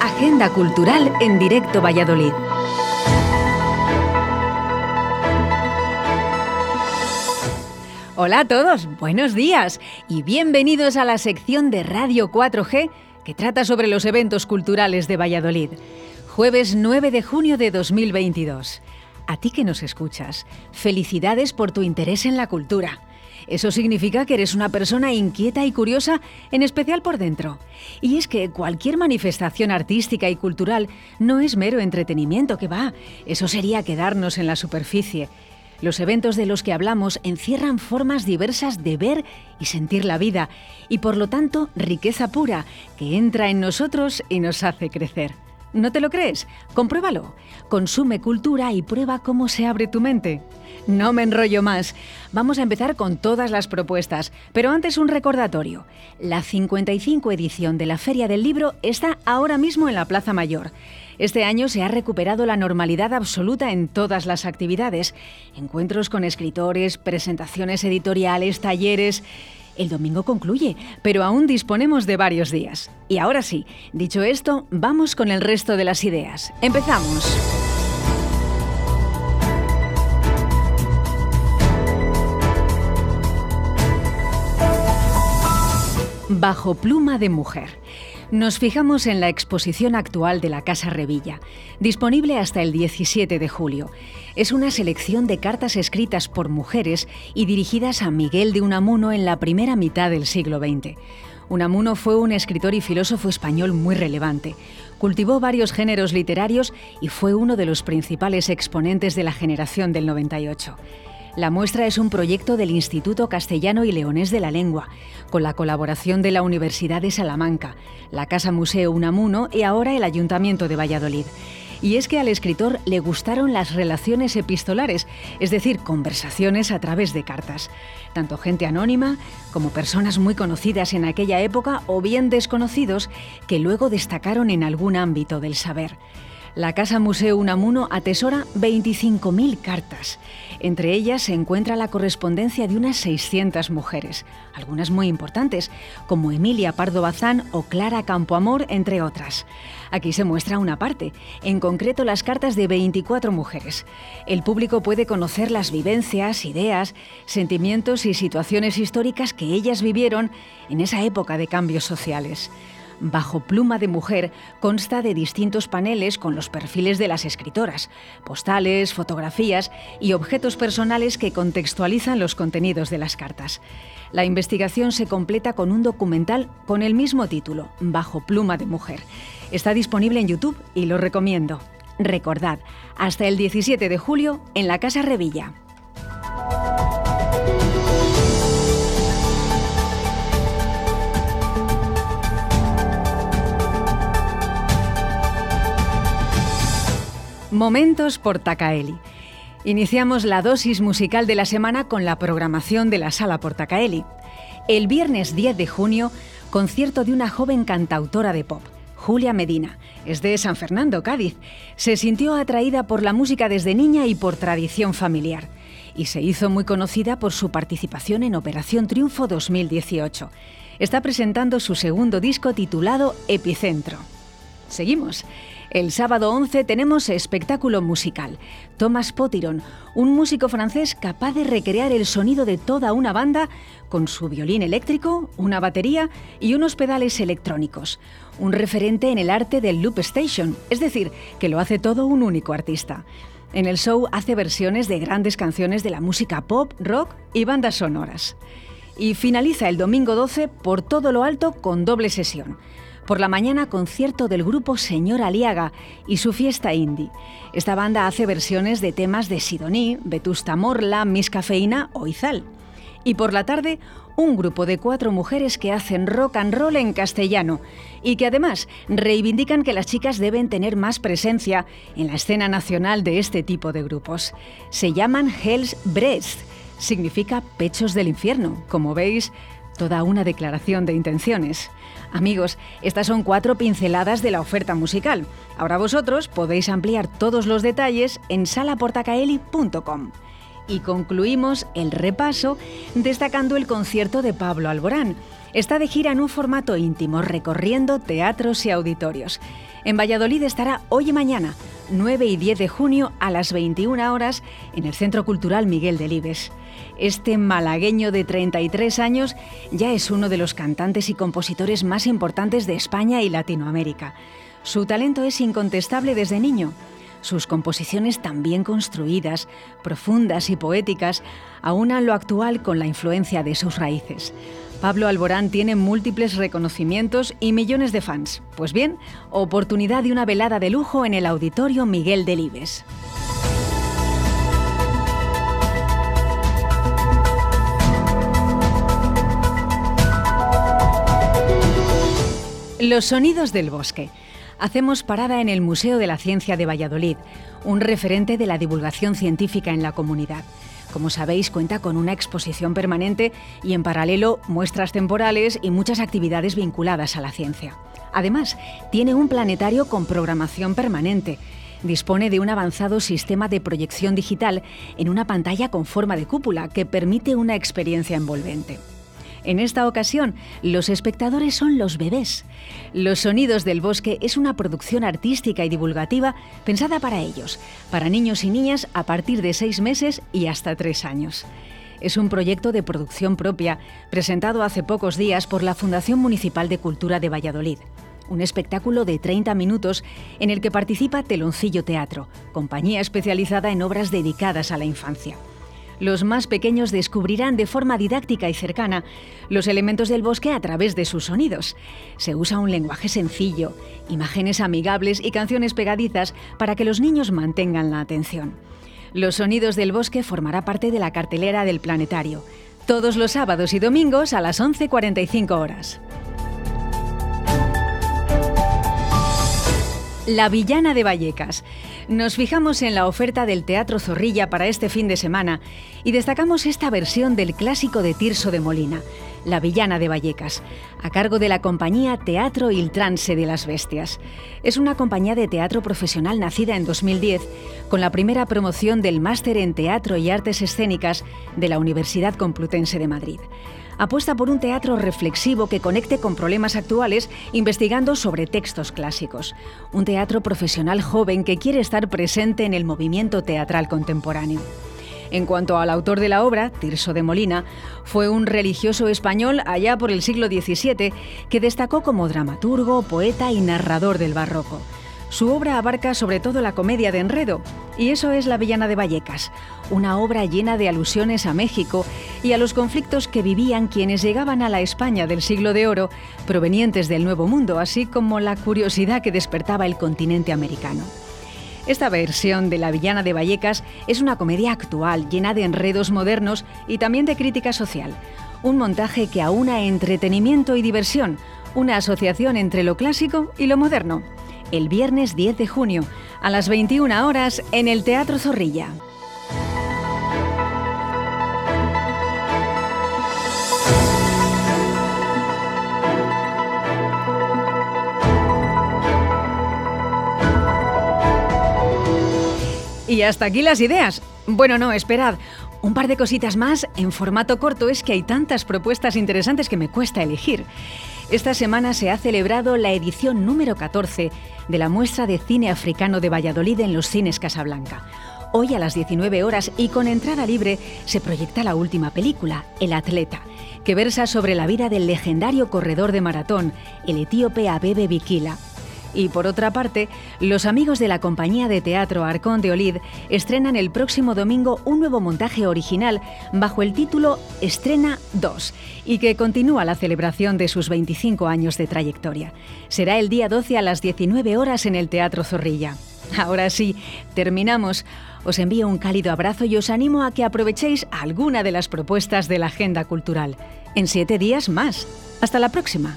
Agenda Cultural en directo Valladolid. Hola a todos, buenos días y bienvenidos a la sección de Radio 4G que trata sobre los eventos culturales de Valladolid. Jueves 9 de junio de 2022. A ti que nos escuchas, felicidades por tu interés en la cultura. Eso significa que eres una persona inquieta y curiosa, en especial por dentro. Y es que cualquier manifestación artística y cultural no es mero entretenimiento que va. Eso sería quedarnos en la superficie. Los eventos de los que hablamos encierran formas diversas de ver y sentir la vida y por lo tanto riqueza pura que entra en nosotros y nos hace crecer. ¿No te lo crees? Compruébalo. Consume cultura y prueba cómo se abre tu mente. No me enrollo más. Vamos a empezar con todas las propuestas, pero antes un recordatorio. La 55 edición de la Feria del Libro está ahora mismo en la Plaza Mayor. Este año se ha recuperado la normalidad absoluta en todas las actividades. Encuentros con escritores, presentaciones editoriales, talleres... El domingo concluye, pero aún disponemos de varios días. Y ahora sí, dicho esto, vamos con el resto de las ideas. Empezamos. Bajo pluma de mujer. Nos fijamos en la exposición actual de la Casa Revilla, disponible hasta el 17 de julio. Es una selección de cartas escritas por mujeres y dirigidas a Miguel de Unamuno en la primera mitad del siglo XX. Unamuno fue un escritor y filósofo español muy relevante. Cultivó varios géneros literarios y fue uno de los principales exponentes de la generación del 98. La muestra es un proyecto del Instituto Castellano y Leonés de la Lengua, con la colaboración de la Universidad de Salamanca, la Casa Museo Unamuno y ahora el Ayuntamiento de Valladolid. Y es que al escritor le gustaron las relaciones epistolares, es decir, conversaciones a través de cartas. Tanto gente anónima como personas muy conocidas en aquella época o bien desconocidos que luego destacaron en algún ámbito del saber. La Casa Museo Unamuno atesora 25.000 cartas. Entre ellas se encuentra la correspondencia de unas 600 mujeres, algunas muy importantes, como Emilia Pardo Bazán o Clara Campoamor, entre otras. Aquí se muestra una parte, en concreto las cartas de 24 mujeres. El público puede conocer las vivencias, ideas, sentimientos y situaciones históricas que ellas vivieron en esa época de cambios sociales. Bajo pluma de mujer consta de distintos paneles con los perfiles de las escritoras, postales, fotografías y objetos personales que contextualizan los contenidos de las cartas. La investigación se completa con un documental con el mismo título, Bajo pluma de mujer. Está disponible en YouTube y lo recomiendo. Recordad, hasta el 17 de julio en la Casa Revilla. Momentos Portacaeli. Iniciamos la dosis musical de la semana con la programación de la Sala Portacaeli. El viernes 10 de junio, concierto de una joven cantautora de pop, Julia Medina. Es de San Fernando, Cádiz. Se sintió atraída por la música desde niña y por tradición familiar. Y se hizo muy conocida por su participación en Operación Triunfo 2018. Está presentando su segundo disco titulado Epicentro. Seguimos. El sábado 11 tenemos espectáculo musical. Thomas Potiron, un músico francés capaz de recrear el sonido de toda una banda con su violín eléctrico, una batería y unos pedales electrónicos. Un referente en el arte del loop station, es decir, que lo hace todo un único artista. En el show hace versiones de grandes canciones de la música pop, rock y bandas sonoras. Y finaliza el domingo 12 por todo lo alto con doble sesión. Por la mañana, concierto del grupo Señor Aliaga y su fiesta indie. Esta banda hace versiones de temas de Sidoní, Vetusta Morla, Miss Cafeína o Izal. Y por la tarde, un grupo de cuatro mujeres que hacen rock and roll en castellano y que además reivindican que las chicas deben tener más presencia en la escena nacional de este tipo de grupos. Se llaman Hell's Breast, significa pechos del infierno. Como veis, toda una declaración de intenciones. Amigos, estas son cuatro pinceladas de la oferta musical. Ahora vosotros podéis ampliar todos los detalles en salaportacaeli.com. Y concluimos el repaso destacando el concierto de Pablo Alborán. Está de gira en un formato íntimo, recorriendo teatros y auditorios. En Valladolid estará hoy y mañana, 9 y 10 de junio a las 21 horas, en el Centro Cultural Miguel Delibes. Este malagueño de 33 años ya es uno de los cantantes y compositores más importantes de España y Latinoamérica. Su talento es incontestable desde niño. Sus composiciones tan bien construidas, profundas y poéticas aunan lo actual con la influencia de sus raíces. Pablo Alborán tiene múltiples reconocimientos y millones de fans. Pues bien, oportunidad de una velada de lujo en el Auditorio Miguel Delibes. Los sonidos del bosque. Hacemos parada en el Museo de la Ciencia de Valladolid, un referente de la divulgación científica en la comunidad. Como sabéis, cuenta con una exposición permanente y en paralelo muestras temporales y muchas actividades vinculadas a la ciencia. Además, tiene un planetario con programación permanente. Dispone de un avanzado sistema de proyección digital en una pantalla con forma de cúpula que permite una experiencia envolvente. En esta ocasión, los espectadores son los bebés. Los Sonidos del Bosque es una producción artística y divulgativa pensada para ellos, para niños y niñas a partir de seis meses y hasta tres años. Es un proyecto de producción propia, presentado hace pocos días por la Fundación Municipal de Cultura de Valladolid. Un espectáculo de 30 minutos en el que participa Teloncillo Teatro, compañía especializada en obras dedicadas a la infancia los más pequeños descubrirán de forma didáctica y cercana los elementos del bosque a través de sus sonidos. Se usa un lenguaje sencillo, imágenes amigables y canciones pegadizas para que los niños mantengan la atención. Los sonidos del bosque formará parte de la cartelera del planetario, todos los sábados y domingos a las 11.45 horas. La Villana de Vallecas. Nos fijamos en la oferta del Teatro Zorrilla para este fin de semana y destacamos esta versión del clásico de Tirso de Molina, La Villana de Vallecas, a cargo de la compañía Teatro Il Trance de las Bestias. Es una compañía de teatro profesional nacida en 2010 con la primera promoción del Máster en Teatro y Artes Escénicas de la Universidad Complutense de Madrid apuesta por un teatro reflexivo que conecte con problemas actuales investigando sobre textos clásicos. Un teatro profesional joven que quiere estar presente en el movimiento teatral contemporáneo. En cuanto al autor de la obra, Tirso de Molina, fue un religioso español allá por el siglo XVII que destacó como dramaturgo, poeta y narrador del barroco. Su obra abarca sobre todo la comedia de enredo, y eso es La Villana de Vallecas, una obra llena de alusiones a México y a los conflictos que vivían quienes llegaban a la España del siglo de oro, provenientes del Nuevo Mundo, así como la curiosidad que despertaba el continente americano. Esta versión de La Villana de Vallecas es una comedia actual, llena de enredos modernos y también de crítica social. Un montaje que aúna entretenimiento y diversión, una asociación entre lo clásico y lo moderno el viernes 10 de junio a las 21 horas en el Teatro Zorrilla. Y hasta aquí las ideas. Bueno, no, esperad. Un par de cositas más en formato corto es que hay tantas propuestas interesantes que me cuesta elegir. Esta semana se ha celebrado la edición número 14 de la muestra de cine africano de Valladolid en los cines Casablanca. Hoy a las 19 horas y con entrada libre se proyecta la última película, El Atleta, que versa sobre la vida del legendario corredor de maratón, el etíope Abebe Bikila, y por otra parte, los amigos de la compañía de teatro Arcón de Olid estrenan el próximo domingo un nuevo montaje original bajo el título Estrena 2 y que continúa la celebración de sus 25 años de trayectoria. Será el día 12 a las 19 horas en el Teatro Zorrilla. Ahora sí, terminamos. Os envío un cálido abrazo y os animo a que aprovechéis alguna de las propuestas de la agenda cultural. En siete días más. Hasta la próxima.